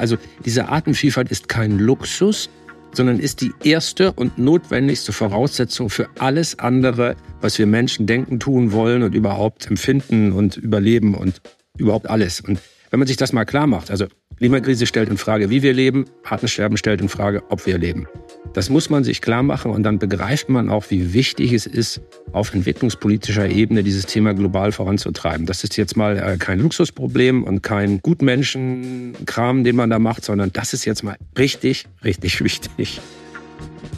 Also diese Artenvielfalt ist kein Luxus, sondern ist die erste und notwendigste Voraussetzung für alles andere, was wir Menschen denken, tun wollen und überhaupt empfinden und überleben und überhaupt alles. Und wenn man sich das mal klar macht, also Klimakrise stellt in Frage, wie wir leben, Artensterben stellt in Frage, ob wir leben. Das muss man sich klar machen und dann begreift man auch, wie wichtig es ist, auf entwicklungspolitischer Ebene dieses Thema global voranzutreiben. Das ist jetzt mal äh, kein Luxusproblem und kein Gutmenschenkram, den man da macht, sondern das ist jetzt mal richtig, richtig wichtig.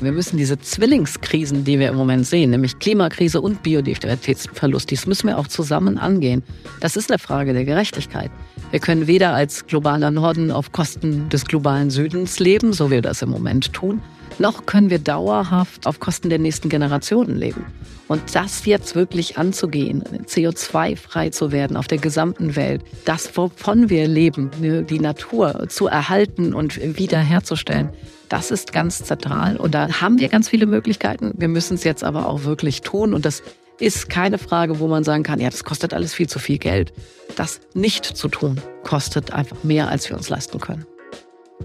Wir müssen diese Zwillingskrisen, die wir im Moment sehen, nämlich Klimakrise und Biodiversitätsverlust, dies müssen wir auch zusammen angehen. Das ist eine Frage der Gerechtigkeit. Wir können weder als globaler Norden auf Kosten des globalen Südens leben, so wie wir das im Moment tun, noch können wir dauerhaft auf Kosten der nächsten Generationen leben. Und das jetzt wirklich anzugehen, CO2-frei zu werden auf der gesamten Welt, das, wovon wir leben, die Natur zu erhalten und wiederherzustellen, das ist ganz zentral. Und da haben wir ganz viele Möglichkeiten. Wir müssen es jetzt aber auch wirklich tun. Und das ist keine Frage, wo man sagen kann, ja, das kostet alles viel zu viel Geld. Das nicht zu tun, kostet einfach mehr, als wir uns leisten können.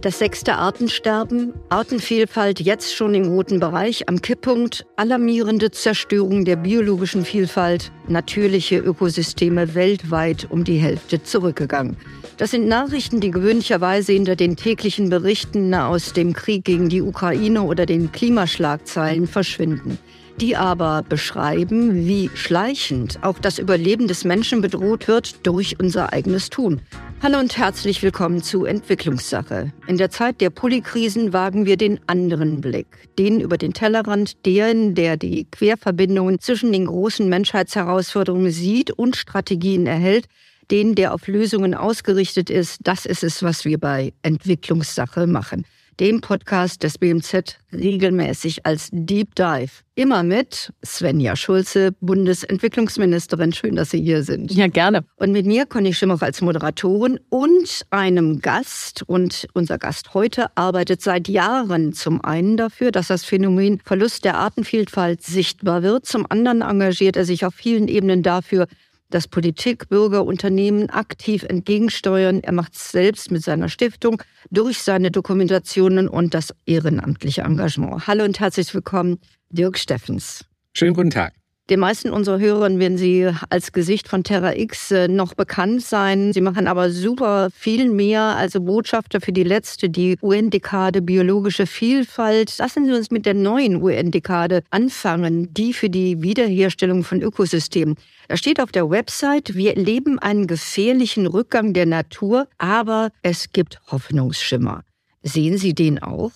Das sechste Artensterben, Artenvielfalt jetzt schon im roten Bereich, am Kipppunkt, alarmierende Zerstörung der biologischen Vielfalt, natürliche Ökosysteme weltweit um die Hälfte zurückgegangen. Das sind Nachrichten, die gewöhnlicherweise hinter den täglichen Berichten aus dem Krieg gegen die Ukraine oder den Klimaschlagzeilen verschwinden die aber beschreiben, wie schleichend auch das Überleben des Menschen bedroht wird durch unser eigenes Tun. Hallo und herzlich willkommen zu Entwicklungssache. In der Zeit der Polykrisen wagen wir den anderen Blick, den über den Tellerrand, den, der die Querverbindungen zwischen den großen Menschheitsherausforderungen sieht und Strategien erhält, den, der auf Lösungen ausgerichtet ist. Das ist es, was wir bei Entwicklungssache machen dem Podcast des BMZ regelmäßig als Deep Dive. Immer mit Svenja Schulze, Bundesentwicklungsministerin. Schön, dass Sie hier sind. Ja, gerne. Und mit mir, Conny Schimmer als Moderatorin und einem Gast. Und unser Gast heute arbeitet seit Jahren zum einen dafür, dass das Phänomen Verlust der Artenvielfalt sichtbar wird. Zum anderen engagiert er sich auf vielen Ebenen dafür, dass Politik, Bürger, Unternehmen aktiv entgegensteuern. Er macht es selbst mit seiner Stiftung durch seine Dokumentationen und das ehrenamtliche Engagement. Hallo und herzlich willkommen, Dirk Steffens. Schönen guten Tag. Den meisten unserer Hörern werden Sie als Gesicht von Terra X äh, noch bekannt sein. Sie machen aber super viel mehr, also Botschafter für die letzte, die UN-Dekade biologische Vielfalt. Lassen Sie uns mit der neuen UN-Dekade anfangen, die für die Wiederherstellung von Ökosystemen. Da steht auf der Website, wir erleben einen gefährlichen Rückgang der Natur, aber es gibt Hoffnungsschimmer. Sehen Sie den auch?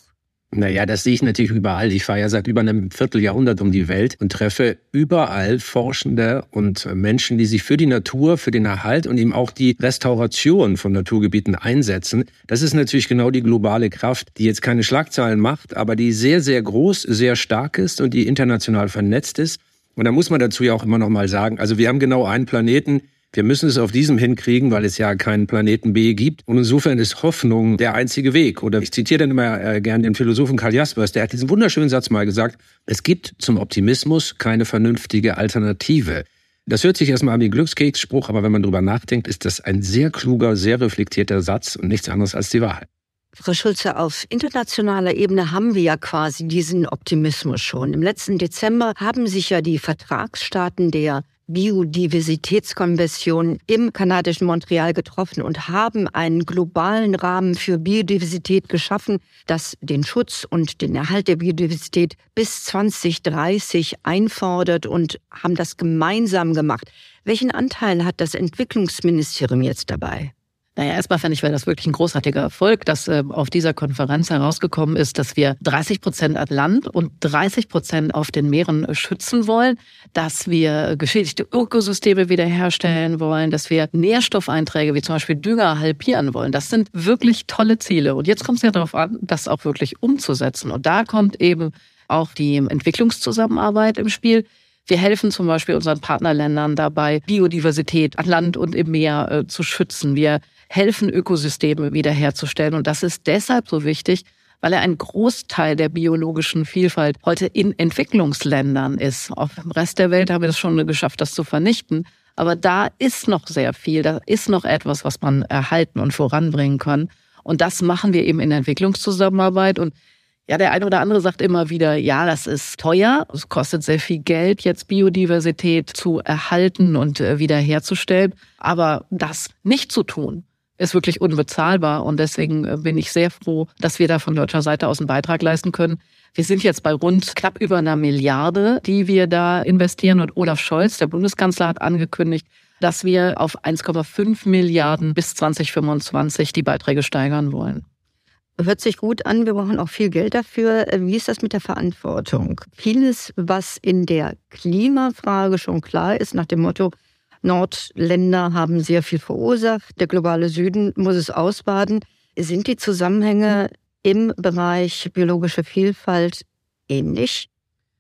Naja, das sehe ich natürlich überall. Ich fahre ja seit über einem Vierteljahrhundert um die Welt und treffe überall Forschende und Menschen, die sich für die Natur, für den Erhalt und eben auch die Restauration von Naturgebieten einsetzen. Das ist natürlich genau die globale Kraft, die jetzt keine Schlagzeilen macht, aber die sehr, sehr groß, sehr stark ist und die international vernetzt ist. Und da muss man dazu ja auch immer noch mal sagen, also wir haben genau einen Planeten, wir müssen es auf diesem hinkriegen, weil es ja keinen Planeten B gibt. Und insofern ist Hoffnung der einzige Weg. Oder ich zitiere dann immer äh, gern den Philosophen Karl Jaspers, der hat diesen wunderschönen Satz mal gesagt, es gibt zum Optimismus keine vernünftige Alternative. Das hört sich erstmal an wie Glückskeksspruch, aber wenn man drüber nachdenkt, ist das ein sehr kluger, sehr reflektierter Satz und nichts anderes als die Wahrheit. Frau Schulze, auf internationaler Ebene haben wir ja quasi diesen Optimismus schon. Im letzten Dezember haben sich ja die Vertragsstaaten der Biodiversitätskonvention im kanadischen Montreal getroffen und haben einen globalen Rahmen für Biodiversität geschaffen, das den Schutz und den Erhalt der Biodiversität bis 2030 einfordert und haben das gemeinsam gemacht. Welchen Anteil hat das Entwicklungsministerium jetzt dabei? Naja, erstmal fand ich, war das wirklich ein großartiger Erfolg, dass äh, auf dieser Konferenz herausgekommen ist, dass wir 30 Prozent an Land und 30 Prozent auf den Meeren schützen wollen, dass wir geschädigte Ökosysteme wiederherstellen wollen, dass wir Nährstoffeinträge wie zum Beispiel Dünger halbieren wollen. Das sind wirklich tolle Ziele. Und jetzt kommt es ja darauf an, das auch wirklich umzusetzen. Und da kommt eben auch die Entwicklungszusammenarbeit im Spiel. Wir helfen zum Beispiel unseren Partnerländern dabei, Biodiversität an Land und im Meer äh, zu schützen. Wir helfen, Ökosysteme wiederherzustellen. Und das ist deshalb so wichtig, weil er ein Großteil der biologischen Vielfalt heute in Entwicklungsländern ist. Auf dem Rest der Welt haben wir es schon geschafft, das zu vernichten. Aber da ist noch sehr viel, da ist noch etwas, was man erhalten und voranbringen kann. Und das machen wir eben in Entwicklungszusammenarbeit. Und ja, der eine oder andere sagt immer wieder, ja, das ist teuer, es kostet sehr viel Geld, jetzt Biodiversität zu erhalten und äh, wiederherzustellen. Aber das nicht zu tun, ist wirklich unbezahlbar. Und deswegen äh, bin ich sehr froh, dass wir da von deutscher Seite aus einen Beitrag leisten können. Wir sind jetzt bei rund knapp über einer Milliarde, die wir da investieren. Und Olaf Scholz, der Bundeskanzler, hat angekündigt, dass wir auf 1,5 Milliarden bis 2025 die Beiträge steigern wollen. Hört sich gut an, wir brauchen auch viel Geld dafür. Wie ist das mit der Verantwortung? Vieles, was in der Klimafrage schon klar ist, nach dem Motto, Nordländer haben sehr viel verursacht, der globale Süden muss es ausbaden. Sind die Zusammenhänge im Bereich biologische Vielfalt ähnlich?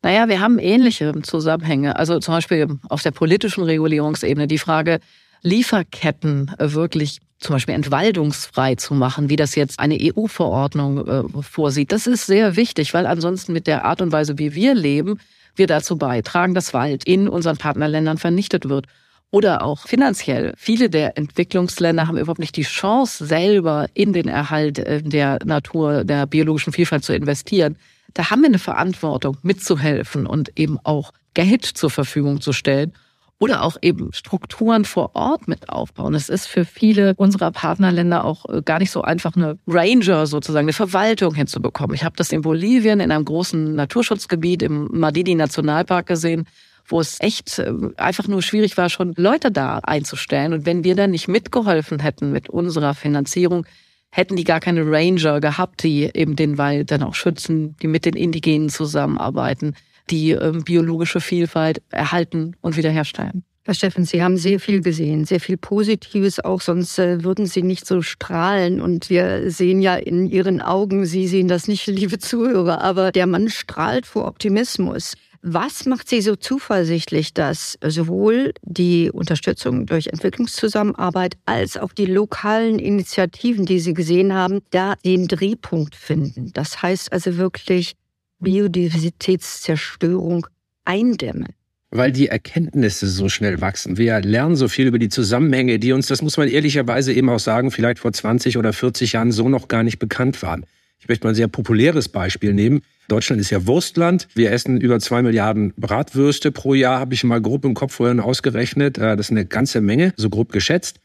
Naja, wir haben ähnliche Zusammenhänge. Also zum Beispiel auf der politischen Regulierungsebene die Frage, Lieferketten wirklich zum Beispiel entwaldungsfrei zu machen, wie das jetzt eine EU-Verordnung äh, vorsieht. Das ist sehr wichtig, weil ansonsten mit der Art und Weise, wie wir leben, wir dazu beitragen, dass Wald in unseren Partnerländern vernichtet wird. Oder auch finanziell. Viele der Entwicklungsländer haben überhaupt nicht die Chance, selber in den Erhalt äh, der Natur, der biologischen Vielfalt zu investieren. Da haben wir eine Verantwortung, mitzuhelfen und eben auch Geld zur Verfügung zu stellen oder auch eben Strukturen vor Ort mit aufbauen. Es ist für viele unserer Partnerländer auch äh, gar nicht so einfach, eine Ranger sozusagen, eine Verwaltung hinzubekommen. Ich habe das in Bolivien in einem großen Naturschutzgebiet im Madidi Nationalpark gesehen wo es echt äh, einfach nur schwierig war, schon Leute da einzustellen. Und wenn wir dann nicht mitgeholfen hätten mit unserer Finanzierung, hätten die gar keine Ranger gehabt, die eben den Wald dann auch schützen, die mit den Indigenen zusammenarbeiten, die ähm, biologische Vielfalt erhalten und wiederherstellen. Herr Steffen, Sie haben sehr viel gesehen, sehr viel Positives auch, sonst äh, würden Sie nicht so strahlen. Und wir sehen ja in Ihren Augen, Sie sehen das nicht, liebe Zuhörer, aber der Mann strahlt vor Optimismus. Was macht Sie so zuversichtlich, dass sowohl die Unterstützung durch Entwicklungszusammenarbeit als auch die lokalen Initiativen, die Sie gesehen haben, da den Drehpunkt finden? Das heißt also wirklich Biodiversitätszerstörung eindämmen weil die Erkenntnisse so schnell wachsen. Wir lernen so viel über die Zusammenhänge, die uns, das muss man ehrlicherweise eben auch sagen, vielleicht vor 20 oder 40 Jahren so noch gar nicht bekannt waren. Ich möchte mal ein sehr populäres Beispiel nehmen. Deutschland ist ja Wurstland. Wir essen über zwei Milliarden Bratwürste pro Jahr, habe ich mal grob im Kopf vorhin ausgerechnet. Äh, das ist eine ganze Menge, so grob geschätzt.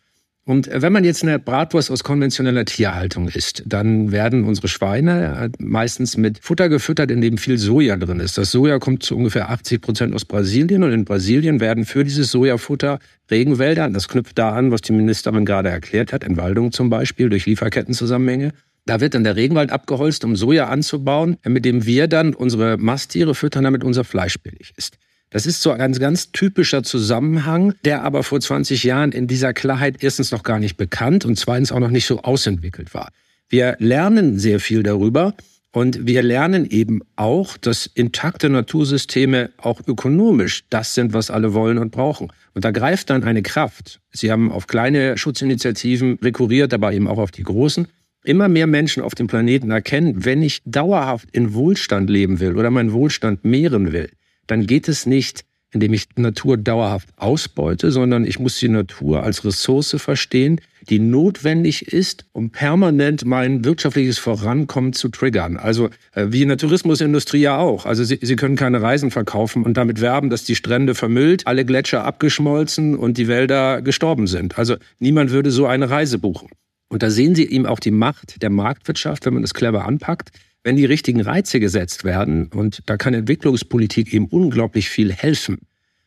Und wenn man jetzt eine Bratwurst aus konventioneller Tierhaltung isst, dann werden unsere Schweine äh, meistens mit Futter gefüttert, in dem viel Soja drin ist. Das Soja kommt zu ungefähr 80 Prozent aus Brasilien und in Brasilien werden für dieses Sojafutter Regenwälder, das knüpft da an, was die Ministerin gerade erklärt hat, Entwaldung zum Beispiel durch Lieferkettenzusammenhänge, da wird dann der Regenwald abgeholzt, um Soja anzubauen, mit dem wir dann unsere Masttiere füttern, damit unser Fleisch billig ist. Das ist so ein ganz, ganz typischer Zusammenhang, der aber vor 20 Jahren in dieser Klarheit erstens noch gar nicht bekannt und zweitens auch noch nicht so ausentwickelt war. Wir lernen sehr viel darüber und wir lernen eben auch, dass intakte Natursysteme auch ökonomisch das sind, was alle wollen und brauchen. Und da greift dann eine Kraft. Sie haben auf kleine Schutzinitiativen rekurriert, aber eben auch auf die großen immer mehr Menschen auf dem Planeten erkennen, wenn ich dauerhaft in Wohlstand leben will oder meinen Wohlstand mehren will, dann geht es nicht, indem ich Natur dauerhaft ausbeute, sondern ich muss die Natur als Ressource verstehen, die notwendig ist, um permanent mein wirtschaftliches Vorankommen zu triggern. Also äh, wie in der Tourismusindustrie ja auch. Also Sie, Sie können keine Reisen verkaufen und damit werben, dass die Strände vermüllt, alle Gletscher abgeschmolzen und die Wälder gestorben sind. Also niemand würde so eine Reise buchen. Und da sehen Sie eben auch die Macht der Marktwirtschaft, wenn man das clever anpackt. Wenn die richtigen Reize gesetzt werden, und da kann Entwicklungspolitik eben unglaublich viel helfen,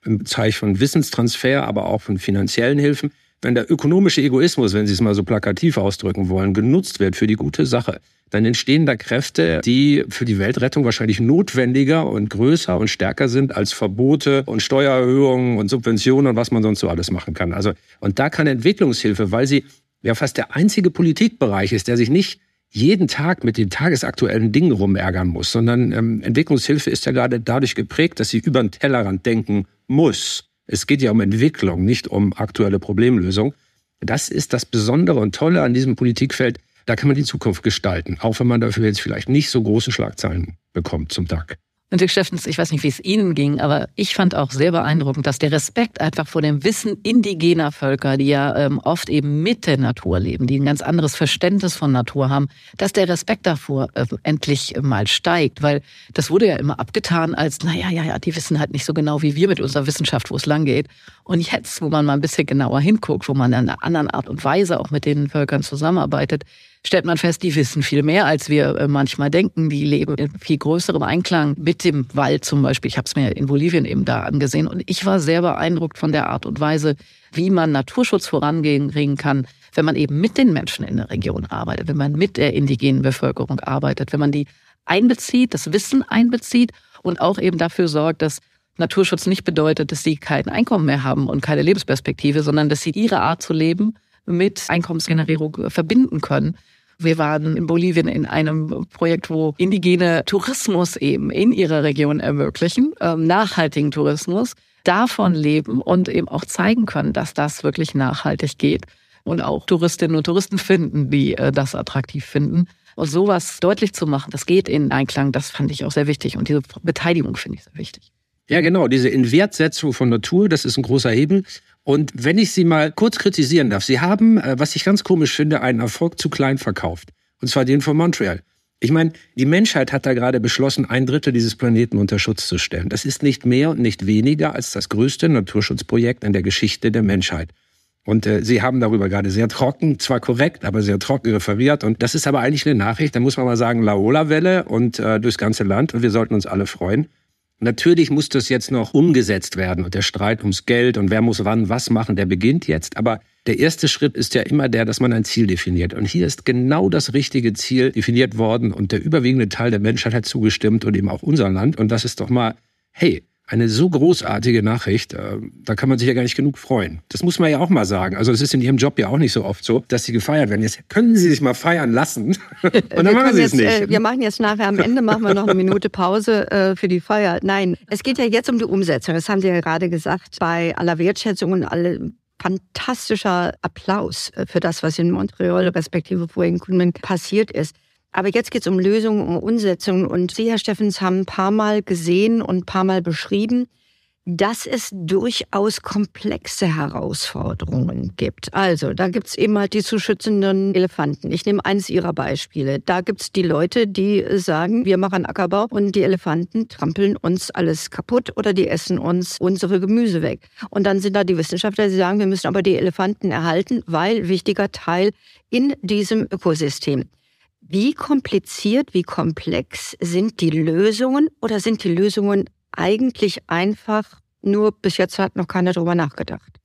im Bereich von Wissenstransfer, aber auch von finanziellen Hilfen, wenn der ökonomische Egoismus, wenn Sie es mal so plakativ ausdrücken wollen, genutzt wird für die gute Sache, dann entstehen da Kräfte, die für die Weltrettung wahrscheinlich notwendiger und größer und stärker sind als Verbote und Steuererhöhungen und Subventionen und was man sonst so alles machen kann. Also, und da kann Entwicklungshilfe, weil sie ja fast der einzige Politikbereich ist, der sich nicht jeden Tag mit den tagesaktuellen Dingen rumärgern muss, sondern ähm, Entwicklungshilfe ist ja gerade dadurch geprägt, dass sie über den Tellerrand denken muss. Es geht ja um Entwicklung, nicht um aktuelle Problemlösung. Das ist das Besondere und Tolle an diesem Politikfeld. Da kann man die Zukunft gestalten, auch wenn man dafür jetzt vielleicht nicht so große Schlagzeilen bekommt zum Tag. Und Dirk Steffens, ich weiß nicht, wie es Ihnen ging, aber ich fand auch sehr beeindruckend, dass der Respekt einfach vor dem Wissen indigener Völker, die ja ähm, oft eben mit der Natur leben, die ein ganz anderes Verständnis von Natur haben, dass der Respekt davor äh, endlich mal steigt. Weil das wurde ja immer abgetan als, naja, ja, ja, die wissen halt nicht so genau wie wir mit unserer Wissenschaft, wo es lang geht. Und jetzt, wo man mal ein bisschen genauer hinguckt, wo man in einer anderen Art und Weise auch mit den Völkern zusammenarbeitet, stellt man fest, die wissen viel mehr, als wir äh, manchmal denken. Die leben in viel größerem Einklang mit dem Wald zum Beispiel. Ich habe es mir in Bolivien eben da angesehen und ich war sehr beeindruckt von der Art und Weise, wie man Naturschutz vorangehen kann, wenn man eben mit den Menschen in der Region arbeitet, wenn man mit der indigenen Bevölkerung arbeitet, wenn man die einbezieht, das Wissen einbezieht und auch eben dafür sorgt, dass Naturschutz nicht bedeutet, dass sie kein Einkommen mehr haben und keine Lebensperspektive, sondern dass sie ihre Art zu leben mit Einkommensgenerierung verbinden können. Wir waren in Bolivien in einem Projekt, wo indigene Tourismus eben in ihrer Region ermöglichen, ähm, nachhaltigen Tourismus, davon leben und eben auch zeigen können, dass das wirklich nachhaltig geht und auch Touristinnen und Touristen finden, die äh, das attraktiv finden. Und sowas deutlich zu machen, das geht in Einklang, das fand ich auch sehr wichtig. Und diese Beteiligung finde ich sehr wichtig. Ja, genau. Diese Inwertsetzung von Natur, das ist ein großer Hebel. Und wenn ich Sie mal kurz kritisieren darf, Sie haben, äh, was ich ganz komisch finde, einen Erfolg zu klein verkauft. Und zwar den von Montreal. Ich meine, die Menschheit hat da gerade beschlossen, ein Drittel dieses Planeten unter Schutz zu stellen. Das ist nicht mehr und nicht weniger als das größte Naturschutzprojekt in der Geschichte der Menschheit. Und äh, Sie haben darüber gerade sehr trocken, zwar korrekt, aber sehr trocken referiert. Und das ist aber eigentlich eine Nachricht, da muss man mal sagen, Laola-Welle und äh, durchs ganze Land. Und wir sollten uns alle freuen. Natürlich muss das jetzt noch umgesetzt werden und der Streit ums Geld und wer muss wann was machen, der beginnt jetzt. Aber der erste Schritt ist ja immer der, dass man ein Ziel definiert. Und hier ist genau das richtige Ziel definiert worden und der überwiegende Teil der Menschheit hat zugestimmt und eben auch unser Land. Und das ist doch mal, hey, eine so großartige Nachricht, äh, da kann man sich ja gar nicht genug freuen. Das muss man ja auch mal sagen. Also es ist in Ihrem Job ja auch nicht so oft so, dass Sie gefeiert werden. Jetzt können Sie sich mal feiern lassen und dann machen Sie es nicht. Äh, wir machen jetzt nachher am Ende machen wir noch eine Minute Pause äh, für die Feier. Nein, es geht ja jetzt um die Umsetzung. Das haben Sie ja gerade gesagt. Bei aller Wertschätzung und alle fantastischer Applaus für das, was in Montreal respektive vorhin passiert ist. Aber jetzt geht es um Lösungen, um Umsetzung. Und Sie, Herr Steffens, haben ein paar Mal gesehen und ein paar Mal beschrieben, dass es durchaus komplexe Herausforderungen gibt. Also, da gibt's eben halt die zu schützenden Elefanten. Ich nehme eines Ihrer Beispiele. Da gibt's die Leute, die sagen, wir machen Ackerbau und die Elefanten trampeln uns alles kaputt oder die essen uns unsere Gemüse weg. Und dann sind da die Wissenschaftler, die sagen, wir müssen aber die Elefanten erhalten, weil wichtiger Teil in diesem Ökosystem. Wie kompliziert, wie komplex sind die Lösungen oder sind die Lösungen eigentlich einfach, nur bis jetzt hat noch keiner drüber nachgedacht?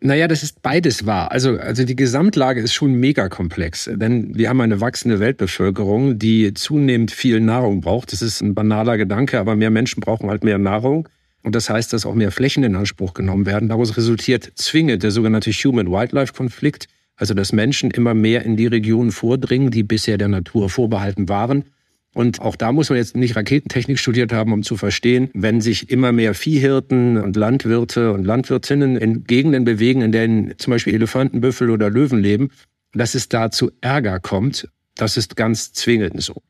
Naja, das ist beides wahr. Also, also die Gesamtlage ist schon mega komplex, denn wir haben eine wachsende Weltbevölkerung, die zunehmend viel Nahrung braucht. Das ist ein banaler Gedanke, aber mehr Menschen brauchen halt mehr Nahrung. Und das heißt, dass auch mehr Flächen in Anspruch genommen werden. Daraus resultiert zwingend der sogenannte Human-Wildlife-Konflikt. Also dass Menschen immer mehr in die Regionen vordringen, die bisher der Natur vorbehalten waren. Und auch da muss man jetzt nicht Raketentechnik studiert haben, um zu verstehen, wenn sich immer mehr Viehhirten und Landwirte und Landwirtinnen in Gegenden bewegen, in denen zum Beispiel Elefanten, Büffel oder Löwen leben, dass es da zu Ärger kommt, das ist ganz zwingend so.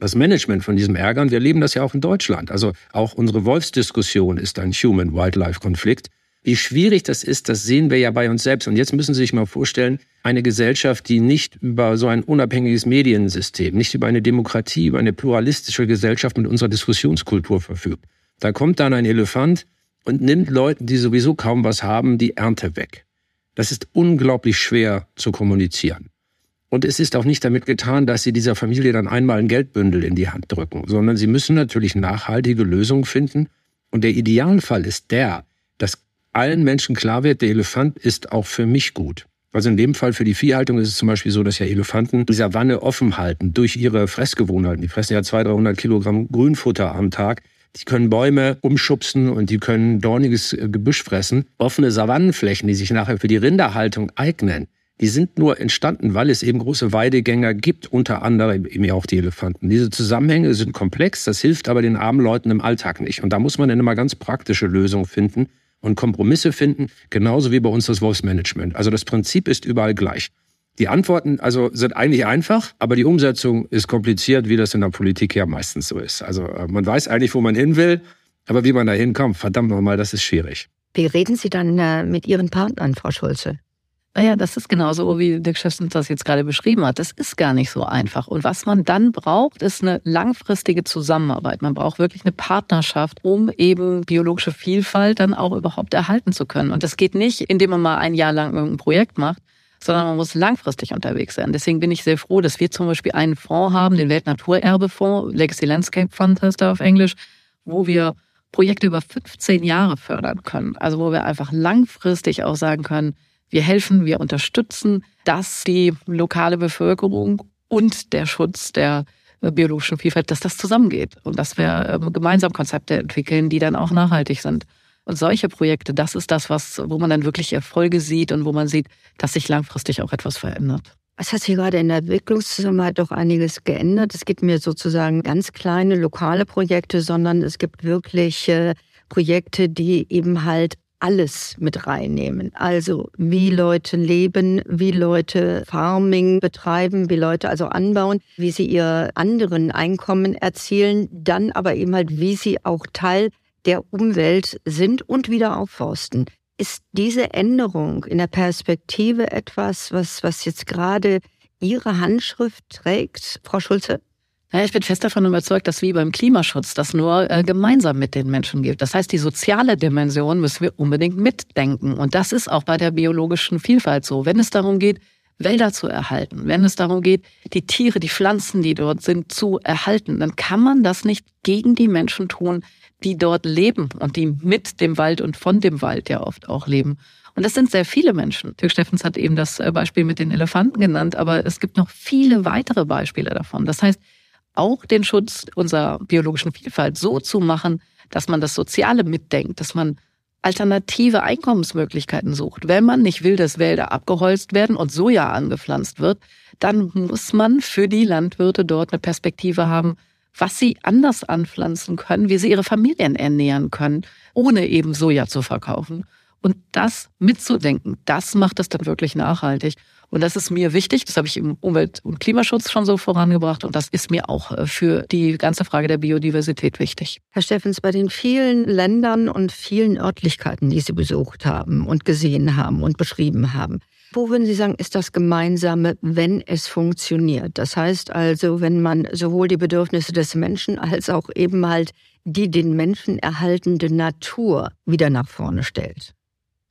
Das Management von diesem Ärger, und wir erleben das ja auch in Deutschland. Also auch unsere Wolfsdiskussion ist ein Human-Wildlife-Konflikt. Wie schwierig das ist, das sehen wir ja bei uns selbst. Und jetzt müssen Sie sich mal vorstellen, eine Gesellschaft, die nicht über so ein unabhängiges Mediensystem, nicht über eine Demokratie, über eine pluralistische Gesellschaft mit unserer Diskussionskultur verfügt. Da kommt dann ein Elefant und nimmt Leuten, die sowieso kaum was haben, die Ernte weg. Das ist unglaublich schwer zu kommunizieren. Und es ist auch nicht damit getan, dass sie dieser Familie dann einmal ein Geldbündel in die Hand drücken, sondern sie müssen natürlich nachhaltige Lösungen finden. Und der Idealfall ist der, dass allen Menschen klar wird, der Elefant ist auch für mich gut. Also in dem Fall für die Viehhaltung ist es zum Beispiel so, dass ja Elefanten die Savanne offen halten durch ihre Fressgewohnheiten. Die fressen ja 200, 300 Kilogramm Grünfutter am Tag. Die können Bäume umschubsen und die können dorniges äh, Gebüsch fressen. Offene Savannenflächen, die sich nachher für die Rinderhaltung eignen, die sind nur entstanden, weil es eben große Weidegänger gibt, unter anderem eben auch die Elefanten. Diese Zusammenhänge sind komplex, das hilft aber den armen Leuten im Alltag nicht. Und da muss man dann immer ganz praktische Lösungen finden und Kompromisse finden, genauso wie bei uns das Wolfsmanagement. Also das Prinzip ist überall gleich. Die Antworten also sind eigentlich einfach, aber die Umsetzung ist kompliziert, wie das in der Politik ja meistens so ist. Also äh, man weiß eigentlich, wo man hin will, aber wie man da hinkommt, verdammt nochmal, das ist schwierig. Wie reden Sie dann äh, mit Ihren Partnern, Frau Schulze? Naja, das ist genauso, wie Dirk Schäffens das jetzt gerade beschrieben hat. Das ist gar nicht so einfach. Und was man dann braucht, ist eine langfristige Zusammenarbeit. Man braucht wirklich eine Partnerschaft, um eben biologische Vielfalt dann auch überhaupt erhalten zu können. Und das geht nicht, indem man mal ein Jahr lang irgendein Projekt macht, sondern man muss langfristig unterwegs sein. Deswegen bin ich sehr froh, dass wir zum Beispiel einen Fonds haben, den Weltnaturerbefonds, Legacy Landscape Fund heißt er auf Englisch, wo wir Projekte über 15 Jahre fördern können. Also wo wir einfach langfristig auch sagen können, wir helfen, wir unterstützen, dass die lokale Bevölkerung und der Schutz der äh, biologischen Vielfalt, dass das zusammengeht und dass wir ähm, gemeinsam Konzepte entwickeln, die dann auch nachhaltig sind. Und solche Projekte, das ist das, was, wo man dann wirklich Erfolge sieht und wo man sieht, dass sich langfristig auch etwas verändert. Es hat sich gerade in der Entwicklungszusammenarbeit doch einiges geändert. Es gibt mir sozusagen ganz kleine lokale Projekte, sondern es gibt wirklich Projekte, die eben halt alles mit reinnehmen. Also wie Leute leben, wie Leute Farming betreiben, wie Leute also anbauen, wie sie ihr anderen Einkommen erzielen, dann aber eben halt, wie sie auch Teil der Umwelt sind und wieder aufforsten. Ist diese Änderung in der Perspektive etwas, was, was jetzt gerade Ihre Handschrift trägt, Frau Schulze? Ja, ich bin fest davon überzeugt, dass wie beim Klimaschutz das nur äh, gemeinsam mit den Menschen gibt. Das heißt, die soziale Dimension müssen wir unbedingt mitdenken. Und das ist auch bei der biologischen Vielfalt so. Wenn es darum geht, Wälder zu erhalten, wenn es darum geht, die Tiere, die Pflanzen, die dort sind, zu erhalten, dann kann man das nicht gegen die Menschen tun, die dort leben und die mit dem Wald und von dem Wald ja oft auch leben. Und das sind sehr viele Menschen. Dirk Steffens hat eben das äh, Beispiel mit den Elefanten genannt, aber es gibt noch viele weitere Beispiele davon. Das heißt, auch den Schutz unserer biologischen Vielfalt so zu machen, dass man das Soziale mitdenkt, dass man alternative Einkommensmöglichkeiten sucht. Wenn man nicht will, dass Wälder abgeholzt werden und Soja angepflanzt wird, dann muss man für die Landwirte dort eine Perspektive haben, was sie anders anpflanzen können, wie sie ihre Familien ernähren können, ohne eben Soja zu verkaufen. Und das mitzudenken, das macht es dann wirklich nachhaltig. Und das ist mir wichtig. Das habe ich im Umwelt- und Klimaschutz schon so vorangebracht. Und das ist mir auch äh, für die ganze Frage der Biodiversität wichtig. Herr Steffens, bei den vielen Ländern und vielen Örtlichkeiten, die Sie besucht haben und gesehen haben und beschrieben haben, wo würden Sie sagen, ist das Gemeinsame, wenn es funktioniert? Das heißt also, wenn man sowohl die Bedürfnisse des Menschen als auch eben halt die den Menschen erhaltende Natur wieder nach vorne stellt.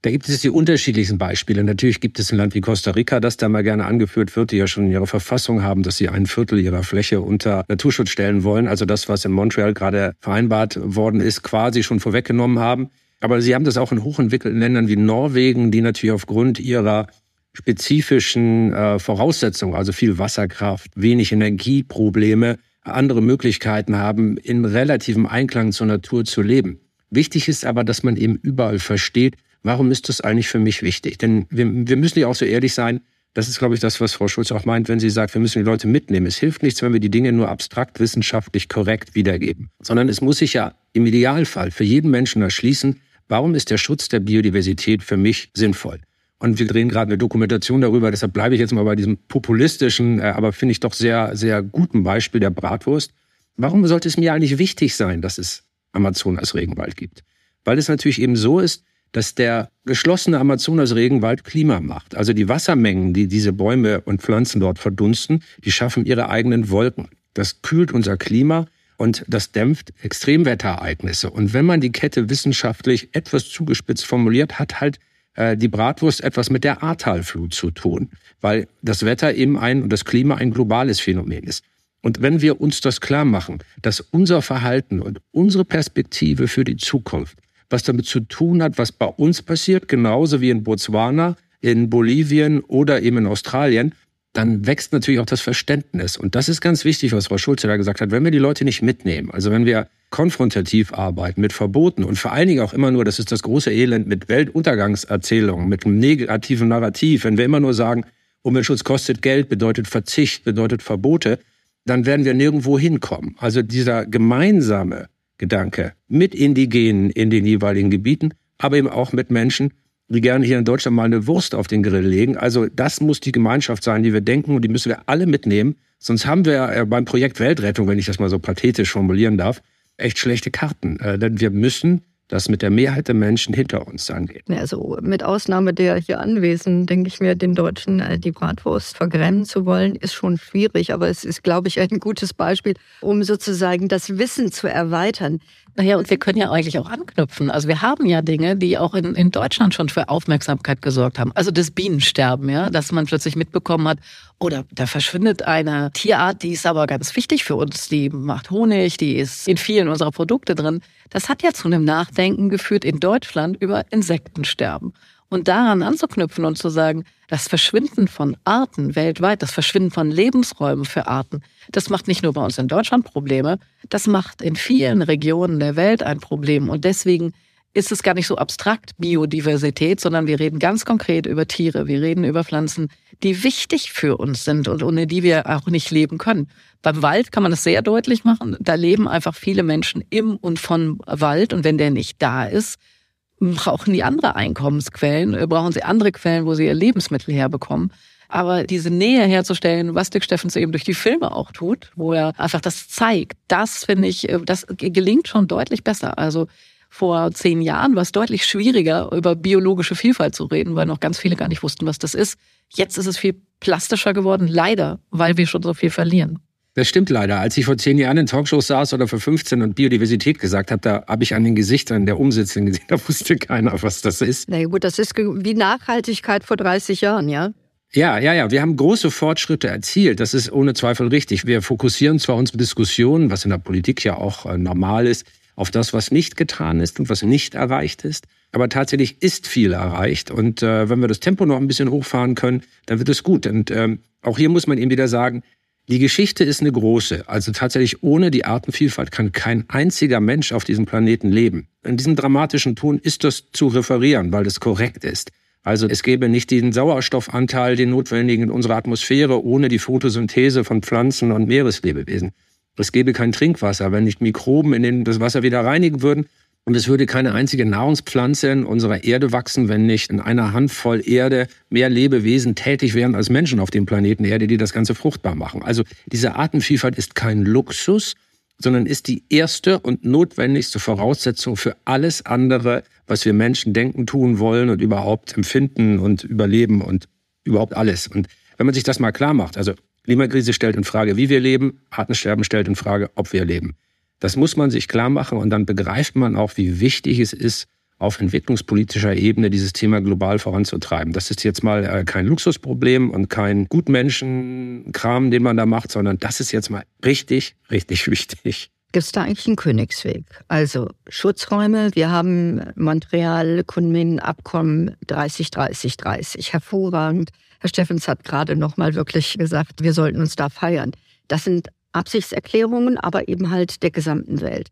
Da gibt es die unterschiedlichsten Beispiele. Natürlich gibt es ein Land wie Costa Rica, das da mal gerne angeführt wird, die ja schon in ihrer Verfassung haben, dass sie ein Viertel ihrer Fläche unter Naturschutz stellen wollen. Also das, was in Montreal gerade vereinbart worden ist, quasi schon vorweggenommen haben. Aber sie haben das auch in hochentwickelten Ländern wie Norwegen, die natürlich aufgrund ihrer spezifischen äh, Voraussetzungen, also viel Wasserkraft, wenig Energieprobleme, andere Möglichkeiten haben, in relativem Einklang zur Natur zu leben. Wichtig ist aber, dass man eben überall versteht, Warum ist das eigentlich für mich wichtig? Denn wir, wir müssen ja auch so ehrlich sein. Das ist, glaube ich, das, was Frau Schulz auch meint, wenn sie sagt, wir müssen die Leute mitnehmen. Es hilft nichts, wenn wir die Dinge nur abstrakt, wissenschaftlich korrekt wiedergeben, sondern es muss sich ja im Idealfall für jeden Menschen erschließen, warum ist der Schutz der Biodiversität für mich sinnvoll? Und wir drehen gerade eine Dokumentation darüber, deshalb bleibe ich jetzt mal bei diesem populistischen, äh, aber finde ich doch sehr, sehr guten Beispiel der Bratwurst. Warum sollte es mir eigentlich wichtig sein, dass es Amazonas Regenwald gibt? Weil es natürlich eben so ist, dass der geschlossene Amazonas-Regenwald Klima macht. Also die Wassermengen, die diese Bäume und Pflanzen dort verdunsten, die schaffen ihre eigenen Wolken. Das kühlt unser Klima und das dämpft Extremwetterereignisse. Und wenn man die Kette wissenschaftlich etwas zugespitzt formuliert, hat halt äh, die Bratwurst etwas mit der Ahrtalflut zu tun, weil das Wetter eben ein und das Klima ein globales Phänomen ist. Und wenn wir uns das klar machen, dass unser Verhalten und unsere Perspektive für die Zukunft was damit zu tun hat, was bei uns passiert, genauso wie in Botswana, in Bolivien oder eben in Australien, dann wächst natürlich auch das Verständnis. Und das ist ganz wichtig, was Frau Schulze da gesagt hat. Wenn wir die Leute nicht mitnehmen, also wenn wir konfrontativ arbeiten mit Verboten und vor allen Dingen auch immer nur, das ist das große Elend mit Weltuntergangserzählungen, mit einem negativen Narrativ, wenn wir immer nur sagen, Umweltschutz kostet Geld, bedeutet Verzicht, bedeutet Verbote, dann werden wir nirgendwo hinkommen. Also dieser gemeinsame Gedanke mit Indigenen in den jeweiligen Gebieten, aber eben auch mit Menschen, die gerne hier in Deutschland mal eine Wurst auf den Grill legen. Also das muss die Gemeinschaft sein, die wir denken und die müssen wir alle mitnehmen. Sonst haben wir äh, beim Projekt Weltrettung, wenn ich das mal so pathetisch formulieren darf, echt schlechte Karten. Äh, denn wir müssen das mit der Mehrheit der Menschen hinter uns angeht. Also mit Ausnahme der hier Anwesenden, denke ich mir, den Deutschen äh, die Bratwurst vergrämen zu wollen, ist schon schwierig. Aber es ist, glaube ich, ein gutes Beispiel, um sozusagen das Wissen zu erweitern. Naja, und wir können ja eigentlich auch anknüpfen. Also wir haben ja Dinge, die auch in, in Deutschland schon für Aufmerksamkeit gesorgt haben. Also das Bienensterben, ja, dass man plötzlich mitbekommen hat, oder da verschwindet eine Tierart, die ist aber ganz wichtig für uns. Die macht Honig, die ist in vielen unserer Produkte drin. Das hat ja zu einem Nachdenken geführt in Deutschland über Insektensterben. Und daran anzuknüpfen und zu sagen, das Verschwinden von Arten weltweit, das Verschwinden von Lebensräumen für Arten, das macht nicht nur bei uns in Deutschland Probleme, das macht in vielen Regionen der Welt ein Problem. Und deswegen ist es gar nicht so abstrakt Biodiversität, sondern wir reden ganz konkret über Tiere, wir reden über Pflanzen, die wichtig für uns sind und ohne die wir auch nicht leben können. Beim Wald kann man das sehr deutlich machen. Da leben einfach viele Menschen im und von Wald und wenn der nicht da ist, brauchen die andere Einkommensquellen, äh, brauchen sie andere Quellen, wo sie ihr Lebensmittel herbekommen. Aber diese Nähe herzustellen, was Dick Steffens eben durch die Filme auch tut, wo er einfach das zeigt, das finde ich, äh, das gelingt schon deutlich besser. Also vor zehn Jahren war es deutlich schwieriger, über biologische Vielfalt zu reden, weil noch ganz viele gar nicht wussten, was das ist. Jetzt ist es viel plastischer geworden, leider, weil wir schon so viel verlieren. Das stimmt leider. Als ich vor zehn Jahren in Talkshows saß oder vor 15 und Biodiversität gesagt habe, da habe ich an den Gesichtern der Umsitzenden gesehen, da wusste keiner, was das ist. Na gut, das ist wie Nachhaltigkeit vor 30 Jahren, ja? Ja, ja, ja. Wir haben große Fortschritte erzielt. Das ist ohne Zweifel richtig. Wir fokussieren zwar unsere Diskussionen, was in der Politik ja auch äh, normal ist, auf das, was nicht getan ist und was nicht erreicht ist. Aber tatsächlich ist viel erreicht. Und äh, wenn wir das Tempo noch ein bisschen hochfahren können, dann wird es gut. Und ähm, auch hier muss man eben wieder sagen, die Geschichte ist eine große. Also tatsächlich ohne die Artenvielfalt kann kein einziger Mensch auf diesem Planeten leben. In diesem dramatischen Ton ist das zu referieren, weil das korrekt ist. Also es gäbe nicht den Sauerstoffanteil, den notwendigen in unserer Atmosphäre, ohne die Photosynthese von Pflanzen und Meereslebewesen. Es gäbe kein Trinkwasser, wenn nicht Mikroben in den, das Wasser wieder reinigen würden. Und es würde keine einzige Nahrungspflanze in unserer Erde wachsen, wenn nicht in einer Handvoll Erde mehr Lebewesen tätig wären als Menschen auf dem Planeten Erde, die das Ganze fruchtbar machen. Also diese Artenvielfalt ist kein Luxus, sondern ist die erste und notwendigste Voraussetzung für alles andere, was wir Menschen denken, tun wollen und überhaupt empfinden und überleben und überhaupt alles. Und wenn man sich das mal klar macht, also Klimakrise stellt in Frage, wie wir leben, Artensterben stellt in Frage, ob wir leben. Das muss man sich klar machen und dann begreift man auch, wie wichtig es ist, auf entwicklungspolitischer Ebene dieses Thema global voranzutreiben. Das ist jetzt mal äh, kein Luxusproblem und kein Gutmenschenkram, den man da macht, sondern das ist jetzt mal richtig, richtig wichtig. Gibt es da eigentlich einen Königsweg? Also Schutzräume, wir haben Montreal, Kunmin, Abkommen 30, 30, 30. Hervorragend. Herr Steffens hat gerade noch mal wirklich gesagt, wir sollten uns da feiern. Das sind Absichtserklärungen, aber eben halt der gesamten Welt.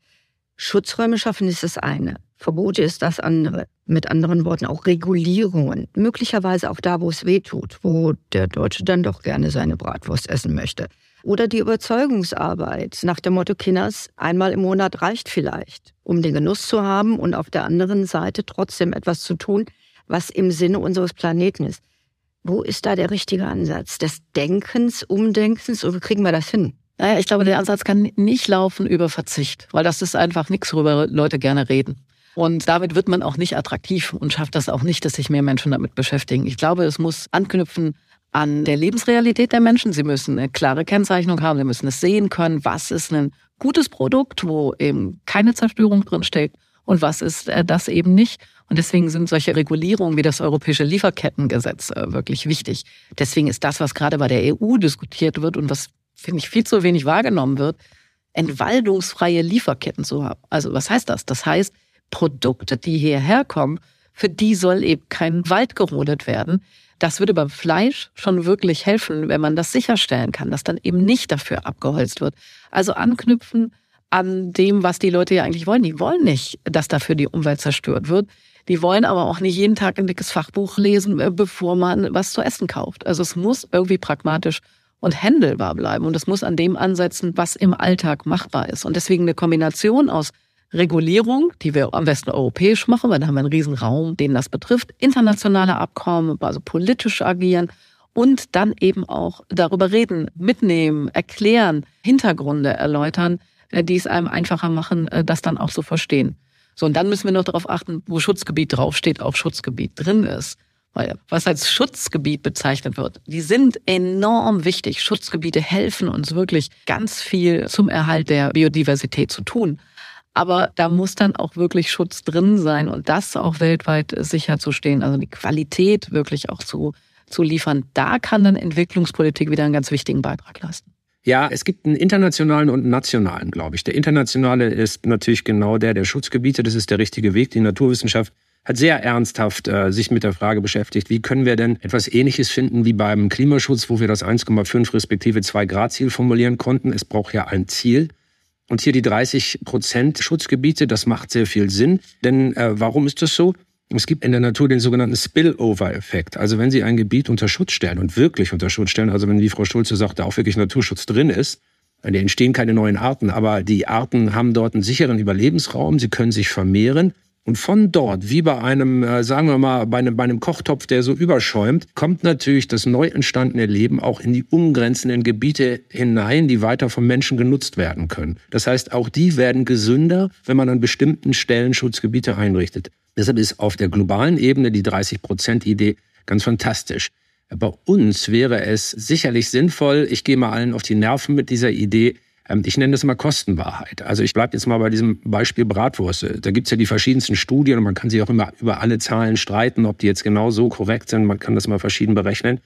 Schutzräume schaffen ist das eine. Verbote ist das andere. Mit anderen Worten auch Regulierungen. Möglicherweise auch da, wo es weh tut, wo der Deutsche dann doch gerne seine Bratwurst essen möchte. Oder die Überzeugungsarbeit nach dem Motto Kinders, einmal im Monat reicht vielleicht, um den Genuss zu haben und auf der anderen Seite trotzdem etwas zu tun, was im Sinne unseres Planeten ist. Wo ist da der richtige Ansatz? Des Denkens, Umdenkens oder kriegen wir das hin? Naja, ich glaube, der Ansatz kann nicht laufen über Verzicht, weil das ist einfach nichts, worüber Leute gerne reden. Und damit wird man auch nicht attraktiv und schafft das auch nicht, dass sich mehr Menschen damit beschäftigen. Ich glaube, es muss anknüpfen an der Lebensrealität der Menschen. Sie müssen eine klare Kennzeichnung haben, sie müssen es sehen können, was ist ein gutes Produkt, wo eben keine Zerstörung drin steckt und was ist äh, das eben nicht. Und deswegen sind solche Regulierungen wie das europäische Lieferkettengesetz äh, wirklich wichtig. Deswegen ist das, was gerade bei der EU diskutiert wird und was finde ich, viel zu wenig wahrgenommen wird, entwaldungsfreie Lieferketten zu haben. Also was heißt das? Das heißt, Produkte, die hierher kommen, für die soll eben kein Wald gerodet werden. Das würde beim Fleisch schon wirklich helfen, wenn man das sicherstellen kann, dass dann eben nicht dafür abgeholzt wird. Also anknüpfen an dem, was die Leute ja eigentlich wollen. Die wollen nicht, dass dafür die Umwelt zerstört wird. Die wollen aber auch nicht jeden Tag ein dickes Fachbuch lesen, äh, bevor man was zu essen kauft. Also es muss irgendwie pragmatisch und händelbar bleiben. Und es muss an dem ansetzen, was im Alltag machbar ist. Und deswegen eine Kombination aus Regulierung, die wir am besten europäisch machen, weil da haben wir einen riesen Raum, den das betrifft, internationale Abkommen, also politisch agieren und dann eben auch darüber reden, mitnehmen, erklären, Hintergründe erläutern, äh, die es einem einfacher machen, äh, das dann auch zu verstehen. So, und dann müssen wir noch darauf achten, wo Schutzgebiet draufsteht, auch Schutzgebiet drin ist. Was als Schutzgebiet bezeichnet wird, die sind enorm wichtig. Schutzgebiete helfen uns wirklich ganz viel zum Erhalt der Biodiversität zu tun. Aber da muss dann auch wirklich Schutz drin sein und das auch weltweit sicherzustehen. Also die Qualität wirklich auch zu, zu liefern. Da kann dann Entwicklungspolitik wieder einen ganz wichtigen Beitrag leisten. Ja, es gibt einen internationalen und einen nationalen, glaube ich. Der internationale ist natürlich genau der der Schutzgebiete. Das ist der richtige Weg. Die Naturwissenschaft hat sehr ernsthaft äh, sich mit der Frage beschäftigt, wie können wir denn etwas Ähnliches finden wie beim Klimaschutz, wo wir das 1,5 respektive 2 Grad Ziel formulieren konnten. Es braucht ja ein Ziel. Und hier die 30 Prozent Schutzgebiete, das macht sehr viel Sinn. Denn äh, warum ist das so? Es gibt in der Natur den sogenannten Spillover-Effekt. Also wenn Sie ein Gebiet unter Schutz stellen und wirklich unter Schutz stellen, also wenn, wie Frau Schulze sagte, auch wirklich Naturschutz drin ist, dann entstehen keine neuen Arten, aber die Arten haben dort einen sicheren Überlebensraum, sie können sich vermehren. Und von dort, wie bei einem, äh, sagen wir mal, bei einem, bei einem Kochtopf, der so überschäumt, kommt natürlich das neu entstandene Leben auch in die umgrenzenden Gebiete hinein, die weiter vom Menschen genutzt werden können. Das heißt, auch die werden gesünder, wenn man an bestimmten Stellen Schutzgebiete einrichtet. Deshalb ist auf der globalen Ebene die 30-Prozent-Idee ganz fantastisch. Bei uns wäre es sicherlich sinnvoll, ich gehe mal allen auf die Nerven mit dieser Idee, ich nenne das immer Kostenwahrheit. Also ich bleibe jetzt mal bei diesem Beispiel Bratwurst. Da gibt es ja die verschiedensten Studien und man kann sich auch immer über alle Zahlen streiten, ob die jetzt genau so korrekt sind. Man kann das mal verschieden berechnen.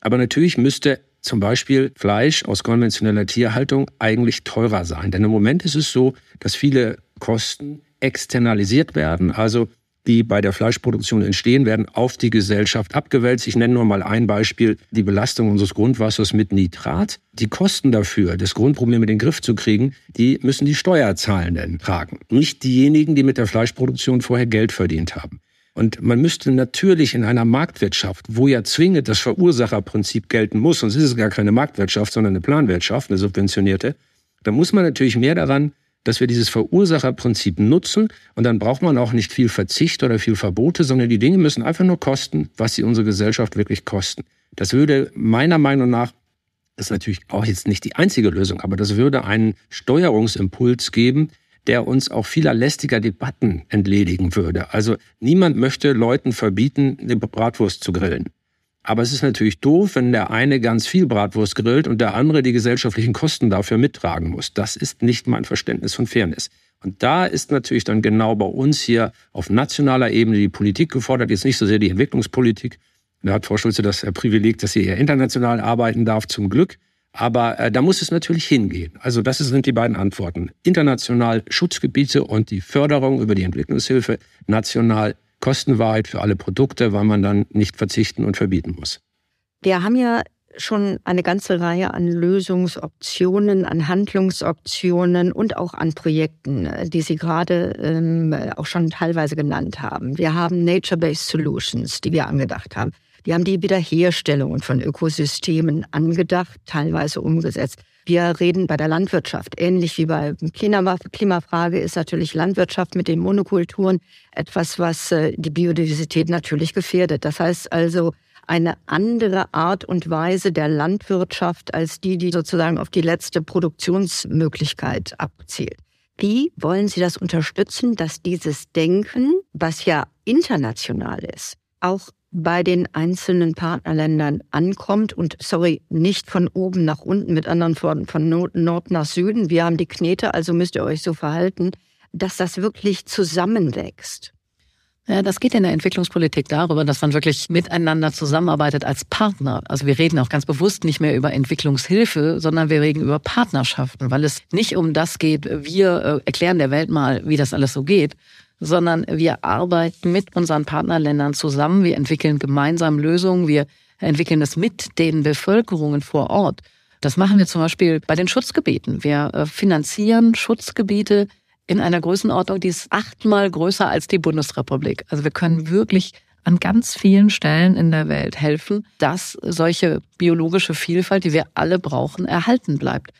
Aber natürlich müsste zum Beispiel Fleisch aus konventioneller Tierhaltung eigentlich teurer sein. Denn im Moment ist es so, dass viele Kosten externalisiert werden. Also die bei der Fleischproduktion entstehen, werden auf die Gesellschaft abgewälzt. Ich nenne nur mal ein Beispiel, die Belastung unseres Grundwassers mit Nitrat. Die Kosten dafür, das Grundproblem in den Griff zu kriegen, die müssen die Steuerzahlenden tragen. Nicht diejenigen, die mit der Fleischproduktion vorher Geld verdient haben. Und man müsste natürlich in einer Marktwirtschaft, wo ja zwingend das Verursacherprinzip gelten muss, sonst ist es gar keine Marktwirtschaft, sondern eine Planwirtschaft, eine subventionierte, da muss man natürlich mehr daran dass wir dieses Verursacherprinzip nutzen und dann braucht man auch nicht viel Verzicht oder viel Verbote, sondern die Dinge müssen einfach nur kosten, was sie unsere Gesellschaft wirklich kosten. Das würde meiner Meinung nach, das ist natürlich auch jetzt nicht die einzige Lösung, aber das würde einen Steuerungsimpuls geben, der uns auch vieler lästiger Debatten entledigen würde. Also niemand möchte Leuten verbieten, eine Bratwurst zu grillen. Aber es ist natürlich doof, wenn der eine ganz viel Bratwurst grillt und der andere die gesellschaftlichen Kosten dafür mittragen muss. Das ist nicht mein Verständnis von Fairness. Und da ist natürlich dann genau bei uns hier auf nationaler Ebene die Politik gefordert, jetzt nicht so sehr die Entwicklungspolitik. Da hat Frau Schulze das Privileg, dass sie eher international arbeiten darf, zum Glück. Aber äh, da muss es natürlich hingehen. Also das sind die beiden Antworten. International Schutzgebiete und die Förderung über die Entwicklungshilfe, national Kostenwahrheit für alle Produkte, weil man dann nicht verzichten und verbieten muss. Wir haben ja schon eine ganze Reihe an Lösungsoptionen, an Handlungsoptionen und auch an Projekten, die Sie gerade ähm, auch schon teilweise genannt haben. Wir haben Nature-Based Solutions, die wir angedacht haben. Wir haben die Wiederherstellung von Ökosystemen angedacht, teilweise umgesetzt. Wir reden bei der Landwirtschaft, ähnlich wie bei Klimafrage ist natürlich Landwirtschaft mit den Monokulturen etwas, was äh, die Biodiversität natürlich gefährdet. Das heißt also eine andere Art und Weise der Landwirtschaft als die, die sozusagen auf die letzte Produktionsmöglichkeit abzielt. Wie wollen Sie das unterstützen, dass dieses Denken, was ja international ist, auch bei den einzelnen Partnerländern ankommt und sorry, nicht von oben nach unten mit anderen Worten von Nord nach Süden. Wir haben die Knete, also müsst ihr euch so verhalten, dass das wirklich zusammenwächst. Ja, das geht in der Entwicklungspolitik darüber, dass man wirklich miteinander zusammenarbeitet als Partner. Also wir reden auch ganz bewusst nicht mehr über Entwicklungshilfe, sondern wir reden über Partnerschaften, weil es nicht um das geht, wir äh, erklären der Welt mal, wie das alles so geht, sondern wir arbeiten mit unseren Partnerländern zusammen. Wir entwickeln gemeinsam Lösungen. Wir entwickeln es mit den Bevölkerungen vor Ort. Das machen wir zum Beispiel bei den Schutzgebieten. Wir äh, finanzieren Schutzgebiete in einer Größenordnung, die ist achtmal größer als die Bundesrepublik. Also wir können wirklich an ganz vielen Stellen in der Welt helfen, dass solche biologische Vielfalt, die wir alle brauchen, erhalten bleibt.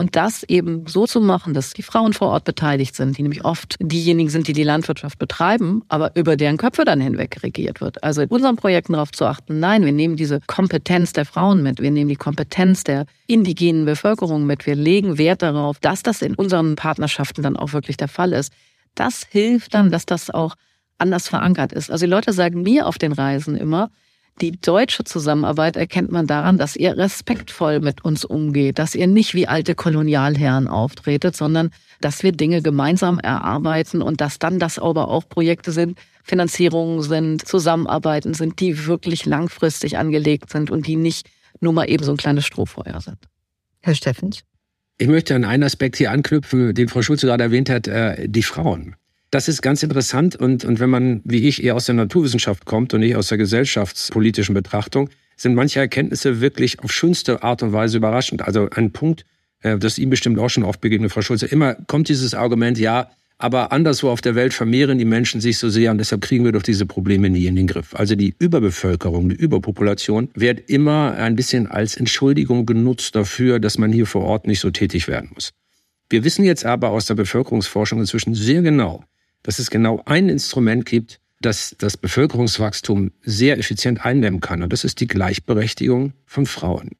Und das eben so zu machen, dass die Frauen vor Ort beteiligt sind, die nämlich oft diejenigen sind, die die Landwirtschaft betreiben, aber über deren Köpfe dann hinweg regiert wird. Also in unseren Projekten darauf zu achten, nein, wir nehmen diese Kompetenz der Frauen mit, wir nehmen die Kompetenz der indigenen Bevölkerung mit, wir legen Wert darauf, dass das in unseren Partnerschaften dann auch wirklich der Fall ist. Das hilft dann, dass das auch anders verankert ist. Also die Leute sagen mir auf den Reisen immer, die deutsche Zusammenarbeit erkennt man daran, dass ihr respektvoll mit uns umgeht, dass ihr nicht wie alte Kolonialherren auftretet, sondern dass wir Dinge gemeinsam erarbeiten und dass dann das aber auch Projekte sind, Finanzierungen sind, Zusammenarbeiten sind, die wirklich langfristig angelegt sind und die nicht nur mal eben so ein kleines Strohfeuer sind. Herr Steffens? Ich möchte an einen Aspekt hier anknüpfen, den Frau Schulze gerade erwähnt hat, äh, die Frauen. Das ist ganz interessant und, und wenn man, wie ich, eher aus der Naturwissenschaft kommt und nicht aus der gesellschaftspolitischen Betrachtung, sind manche Erkenntnisse wirklich auf schönste Art und Weise überraschend. Also ein Punkt, äh, das Ihnen bestimmt auch schon oft begegnet, Frau Schulze, immer kommt dieses Argument, ja, aber anderswo auf der Welt vermehren die Menschen sich so sehr und deshalb kriegen wir doch diese Probleme nie in den Griff. Also die Überbevölkerung, die Überpopulation wird immer ein bisschen als Entschuldigung genutzt dafür, dass man hier vor Ort nicht so tätig werden muss. Wir wissen jetzt aber aus der Bevölkerungsforschung inzwischen sehr genau, dass es genau ein Instrument gibt, das das Bevölkerungswachstum sehr effizient eindämmen kann. Und das ist die Gleichberechtigung von Frauen.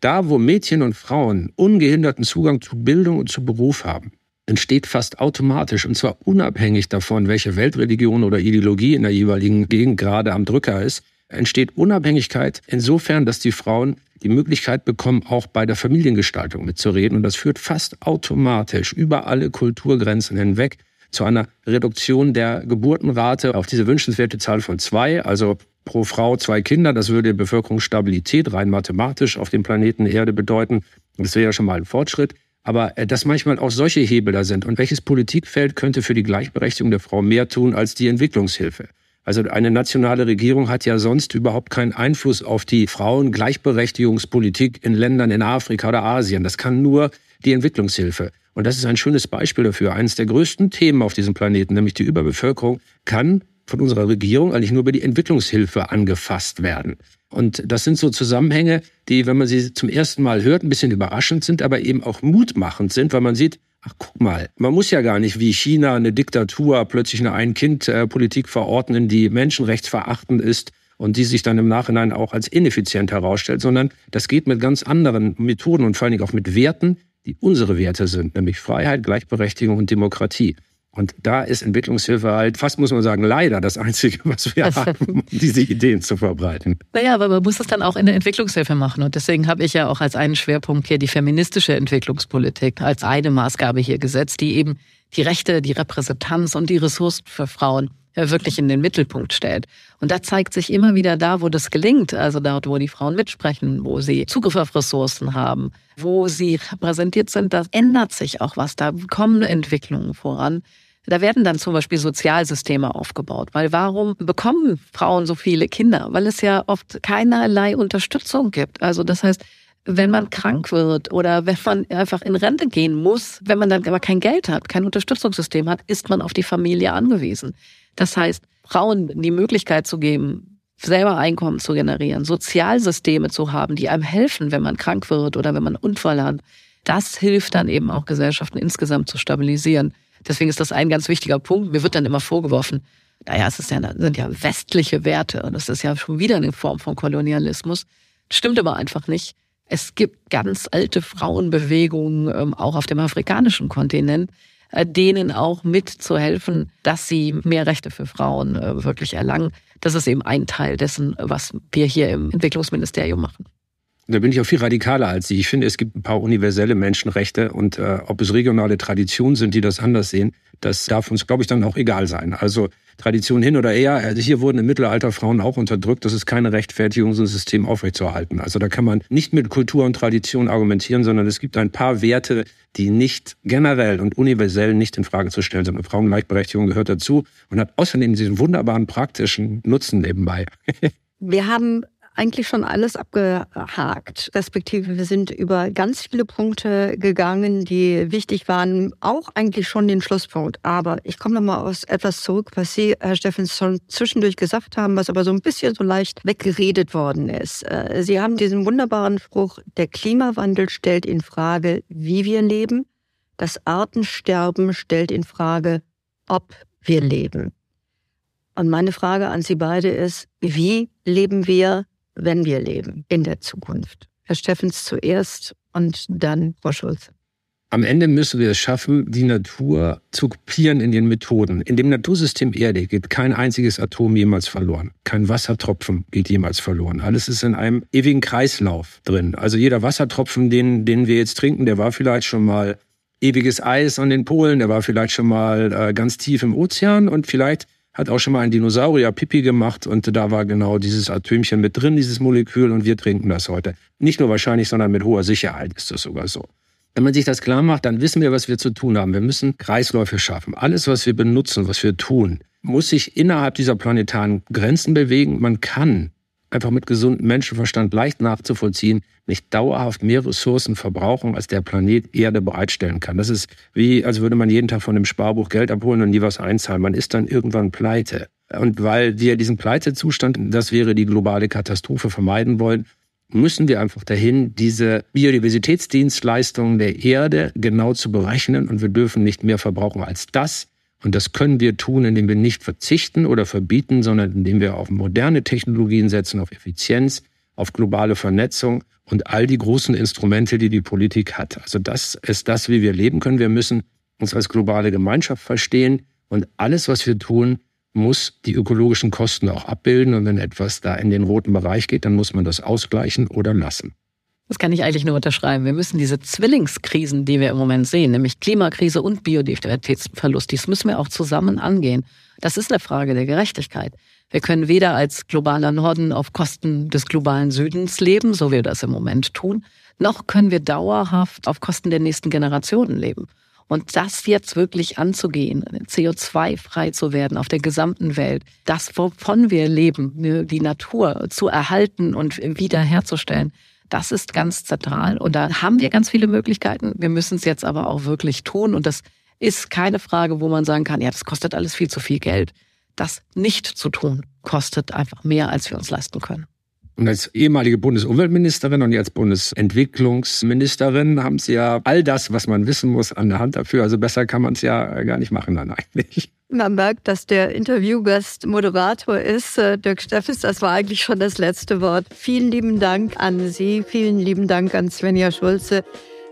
Da, wo Mädchen und Frauen ungehinderten Zugang zu Bildung und zu Beruf haben, entsteht fast automatisch, und zwar unabhängig davon, welche Weltreligion oder Ideologie in der jeweiligen Gegend gerade am Drücker ist, entsteht Unabhängigkeit insofern, dass die Frauen die Möglichkeit bekommen, auch bei der Familiengestaltung mitzureden. Und das führt fast automatisch über alle Kulturgrenzen hinweg zu einer Reduktion der Geburtenrate auf diese wünschenswerte Zahl von zwei, also pro Frau zwei Kinder. Das würde Bevölkerungsstabilität rein mathematisch auf dem Planeten Erde bedeuten. Das wäre ja schon mal ein Fortschritt. Aber äh, dass manchmal auch solche Hebel da sind. Und welches Politikfeld könnte für die Gleichberechtigung der Frau mehr tun als die Entwicklungshilfe? Also eine nationale Regierung hat ja sonst überhaupt keinen Einfluss auf die Frauengleichberechtigungspolitik in Ländern in Afrika oder Asien. Das kann nur die Entwicklungshilfe. Und das ist ein schönes Beispiel dafür. Eines der größten Themen auf diesem Planeten, nämlich die Überbevölkerung, kann von unserer Regierung eigentlich nur über die Entwicklungshilfe angefasst werden. Und das sind so Zusammenhänge, die, wenn man sie zum ersten Mal hört, ein bisschen überraschend sind, aber eben auch mutmachend sind, weil man sieht, ach guck mal, man muss ja gar nicht wie China eine Diktatur plötzlich eine Ein-Kind-Politik verordnen, die menschenrechtsverachtend ist und die sich dann im Nachhinein auch als ineffizient herausstellt, sondern das geht mit ganz anderen Methoden und vor allen Dingen auch mit Werten, die unsere Werte sind, nämlich Freiheit, Gleichberechtigung und Demokratie. Und da ist Entwicklungshilfe halt fast, muss man sagen, leider das Einzige, was wir haben, um diese Ideen zu verbreiten. Naja, aber man muss es dann auch in der Entwicklungshilfe machen. Und deswegen habe ich ja auch als einen Schwerpunkt hier die feministische Entwicklungspolitik als eine Maßgabe hier gesetzt, die eben die Rechte, die Repräsentanz und die Ressourcen für Frauen ja wirklich in den Mittelpunkt stellt. Und da zeigt sich immer wieder da, wo das gelingt, also dort, wo die Frauen mitsprechen, wo sie Zugriff auf Ressourcen haben, wo sie repräsentiert sind, da ändert sich auch was, da kommen Entwicklungen voran. Da werden dann zum Beispiel Sozialsysteme aufgebaut. Weil warum bekommen Frauen so viele Kinder? Weil es ja oft keinerlei Unterstützung gibt. Also das heißt, wenn man krank wird oder wenn man einfach in Rente gehen muss, wenn man dann aber kein Geld hat, kein Unterstützungssystem hat, ist man auf die Familie angewiesen. Das heißt, Frauen die Möglichkeit zu geben, selber Einkommen zu generieren, Sozialsysteme zu haben, die einem helfen, wenn man krank wird oder wenn man Unfall hat, das hilft dann eben auch Gesellschaften insgesamt zu stabilisieren. Deswegen ist das ein ganz wichtiger Punkt. Mir wird dann immer vorgeworfen, naja, es ist ja, sind ja westliche Werte und das ist ja schon wieder eine Form von Kolonialismus. Stimmt aber einfach nicht. Es gibt ganz alte Frauenbewegungen, ähm, auch auf dem afrikanischen Kontinent, äh, denen auch mitzuhelfen, dass sie mehr Rechte für Frauen äh, wirklich erlangen. Das ist eben ein Teil dessen, was wir hier im Entwicklungsministerium machen. Da bin ich auch viel radikaler als Sie. Ich finde, es gibt ein paar universelle Menschenrechte und äh, ob es regionale Traditionen sind, die das anders sehen, das darf uns, glaube ich, dann auch egal sein. Also Tradition hin oder her. Also hier wurden im Mittelalter Frauen auch unterdrückt. Das ist keine Rechtfertigung, so ein System aufrechtzuerhalten. Also da kann man nicht mit Kultur und Tradition argumentieren, sondern es gibt ein paar Werte, die nicht generell und universell nicht in Frage zu stellen sind. Frauengleichberechtigung gehört dazu und hat außerdem diesen wunderbaren praktischen Nutzen nebenbei. Wir haben eigentlich schon alles abgehakt, respektive wir sind über ganz viele Punkte gegangen, die wichtig waren, auch eigentlich schon den Schlusspunkt. Aber ich komme noch mal aus etwas zurück, was Sie, Herr Steffens, schon zwischendurch gesagt haben, was aber so ein bisschen so leicht weggeredet worden ist. Äh, Sie haben diesen wunderbaren Spruch, der Klimawandel stellt in Frage, wie wir leben. Das Artensterben stellt in Frage, ob wir leben. Und meine Frage an Sie beide ist, wie leben wir, wenn wir leben in der Zukunft? Herr Steffens zuerst und dann Frau Schulze. Am Ende müssen wir es schaffen, die Natur zu kopieren in den Methoden. In dem Natursystem Erde geht kein einziges Atom jemals verloren. Kein Wassertropfen geht jemals verloren. Alles ist in einem ewigen Kreislauf drin. Also jeder Wassertropfen, den, den wir jetzt trinken, der war vielleicht schon mal ewiges Eis an den Polen, der war vielleicht schon mal äh, ganz tief im Ozean und vielleicht hat auch schon mal ein Dinosaurier Pipi gemacht und da war genau dieses Atömchen mit drin, dieses Molekül und wir trinken das heute. Nicht nur wahrscheinlich, sondern mit hoher Sicherheit ist das sogar so. Wenn man sich das klar macht, dann wissen wir, was wir zu tun haben. Wir müssen Kreisläufe schaffen. Alles, was wir benutzen, was wir tun, muss sich innerhalb dieser planetaren Grenzen bewegen. Man kann einfach mit gesundem Menschenverstand leicht nachzuvollziehen, nicht dauerhaft mehr Ressourcen verbrauchen, als der Planet Erde bereitstellen kann. Das ist wie, als würde man jeden Tag von dem Sparbuch Geld abholen und nie was einzahlen. Man ist dann irgendwann pleite. Und weil wir diesen Pleitezustand, das wäre die globale Katastrophe, vermeiden wollen, müssen wir einfach dahin, diese Biodiversitätsdienstleistungen der Erde genau zu berechnen und wir dürfen nicht mehr verbrauchen als das, und das können wir tun, indem wir nicht verzichten oder verbieten, sondern indem wir auf moderne Technologien setzen, auf Effizienz, auf globale Vernetzung und all die großen Instrumente, die die Politik hat. Also das ist das, wie wir leben können. Wir müssen uns als globale Gemeinschaft verstehen und alles, was wir tun, muss die ökologischen Kosten auch abbilden. Und wenn etwas da in den roten Bereich geht, dann muss man das ausgleichen oder lassen. Das kann ich eigentlich nur unterschreiben. Wir müssen diese Zwillingskrisen, die wir im Moment sehen, nämlich Klimakrise und Biodiversitätsverlust, dies müssen wir auch zusammen angehen. Das ist eine Frage der Gerechtigkeit. Wir können weder als globaler Norden auf Kosten des globalen Südens leben, so wir das im Moment tun, noch können wir dauerhaft auf Kosten der nächsten Generationen leben. Und das jetzt wirklich anzugehen, CO2-frei zu werden auf der gesamten Welt, das, wovon wir leben, die Natur zu erhalten und wiederherzustellen, das ist ganz zentral. Und da haben wir ganz viele Möglichkeiten. Wir müssen es jetzt aber auch wirklich tun. Und das ist keine Frage, wo man sagen kann, ja, das kostet alles viel zu viel Geld. Das nicht zu tun, kostet einfach mehr, als wir uns leisten können. Und als ehemalige Bundesumweltministerin und jetzt Bundesentwicklungsministerin haben Sie ja all das, was man wissen muss, an der Hand dafür. Also besser kann man es ja gar nicht machen dann eigentlich. Man merkt, dass der Interviewgast Moderator ist. Äh, Dirk Steffes, das war eigentlich schon das letzte Wort. Vielen lieben Dank an Sie, vielen lieben Dank an Svenja Schulze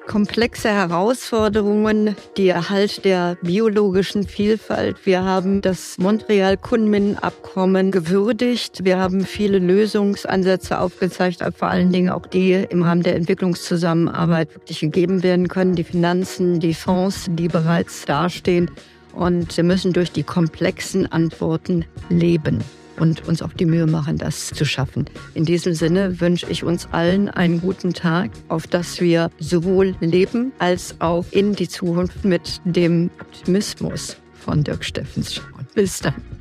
komplexe Herausforderungen, die Erhalt der biologischen Vielfalt. Wir haben das Montreal-Kunmin-Abkommen gewürdigt. Wir haben viele Lösungsansätze aufgezeigt, vor allen Dingen auch die im Rahmen der Entwicklungszusammenarbeit wirklich gegeben werden können. Die Finanzen, die Fonds, die bereits dastehen. Und wir müssen durch die komplexen Antworten leben und uns auch die Mühe machen, das zu schaffen. In diesem Sinne wünsche ich uns allen einen guten Tag, auf dass wir sowohl leben als auch in die Zukunft mit dem Optimismus von Dirk Steffens schauen. Bis dann.